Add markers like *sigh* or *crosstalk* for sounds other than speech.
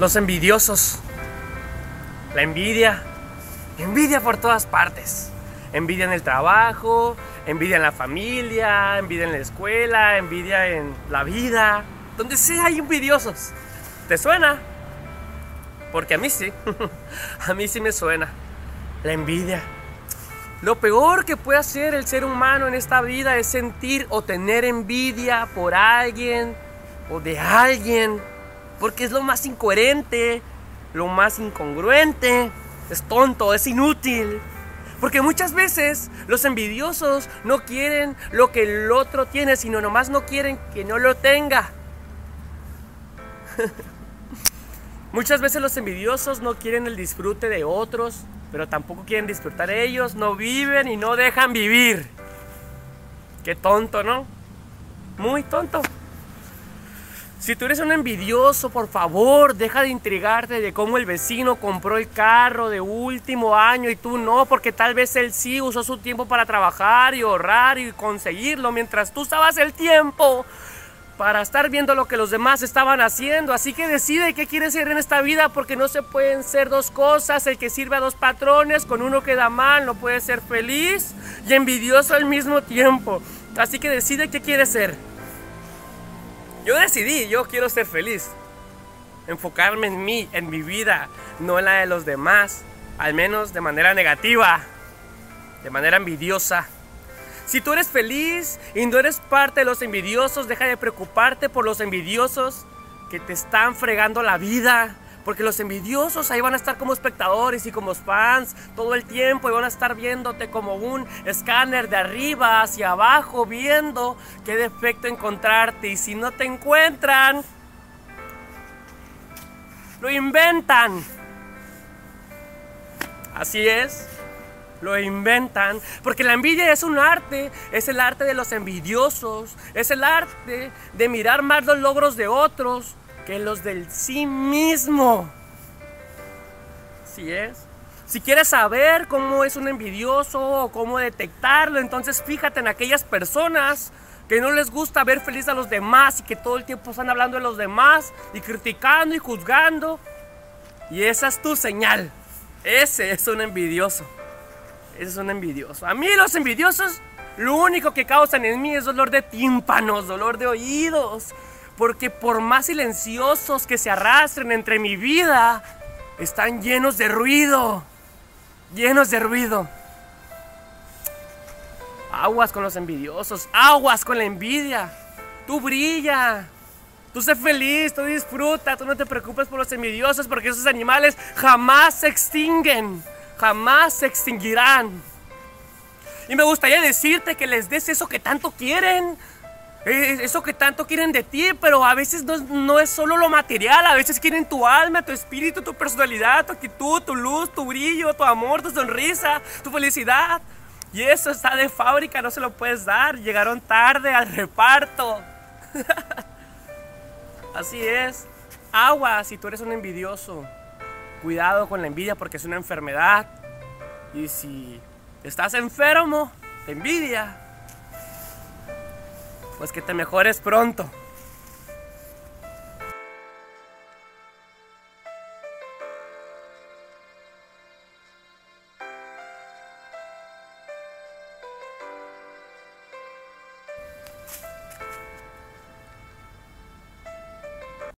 Los envidiosos. La envidia. Envidia por todas partes. Envidia en el trabajo, envidia en la familia, envidia en la escuela, envidia en la vida. Donde sea hay envidiosos. ¿Te suena? Porque a mí sí. *laughs* a mí sí me suena. La envidia. Lo peor que puede hacer el ser humano en esta vida es sentir o tener envidia por alguien o de alguien. Porque es lo más incoherente, lo más incongruente. Es tonto, es inútil. Porque muchas veces los envidiosos no quieren lo que el otro tiene, sino nomás no quieren que no lo tenga. *laughs* muchas veces los envidiosos no quieren el disfrute de otros, pero tampoco quieren disfrutar ellos, no viven y no dejan vivir. Qué tonto, ¿no? Muy tonto. Si tú eres un envidioso, por favor, deja de intrigarte de cómo el vecino compró el carro de último año y tú no, porque tal vez él sí usó su tiempo para trabajar y ahorrar y conseguirlo, mientras tú estabas el tiempo para estar viendo lo que los demás estaban haciendo. Así que decide qué quieres ser en esta vida, porque no se pueden ser dos cosas. El que sirve a dos patrones, con uno queda mal, no puede ser feliz y envidioso al mismo tiempo. Así que decide qué quieres ser. Yo decidí, yo quiero ser feliz. Enfocarme en mí, en mi vida, no en la de los demás. Al menos de manera negativa, de manera envidiosa. Si tú eres feliz y no eres parte de los envidiosos, deja de preocuparte por los envidiosos que te están fregando la vida. Porque los envidiosos ahí van a estar como espectadores y como fans todo el tiempo y van a estar viéndote como un escáner de arriba hacia abajo, viendo qué defecto encontrarte. Y si no te encuentran, lo inventan. Así es, lo inventan. Porque la envidia es un arte, es el arte de los envidiosos, es el arte de mirar más los logros de otros que los del sí mismo. Si es. Si quieres saber cómo es un envidioso o cómo detectarlo, entonces fíjate en aquellas personas que no les gusta ver feliz a los demás y que todo el tiempo están hablando de los demás y criticando y juzgando. Y esa es tu señal. Ese es un envidioso. Ese es un envidioso. A mí los envidiosos lo único que causan en mí es dolor de tímpanos, dolor de oídos, porque por más silenciosos que se arrastren entre mi vida, están llenos de ruido. Llenos de ruido. Aguas con los envidiosos. Aguas con la envidia. Tú brilla. Tú sé feliz, tú disfruta, tú no te preocupes por los envidiosos porque esos animales jamás se extinguen, jamás se extinguirán. Y me gustaría decirte que les des eso que tanto quieren, eso que tanto quieren de ti, pero a veces no, es solo lo material, a veces quieren tu alma, tu espíritu, tu personalidad, tu actitud, tu luz, tu brillo, tu amor, tu sonrisa, tu felicidad. Y eso está de fábrica, no se lo puedes dar. Llegaron tarde al reparto. *laughs* Así es. Agua si tú eres un envidioso. Cuidado con la envidia porque es una enfermedad. Y si estás enfermo de envidia, pues que te mejores pronto.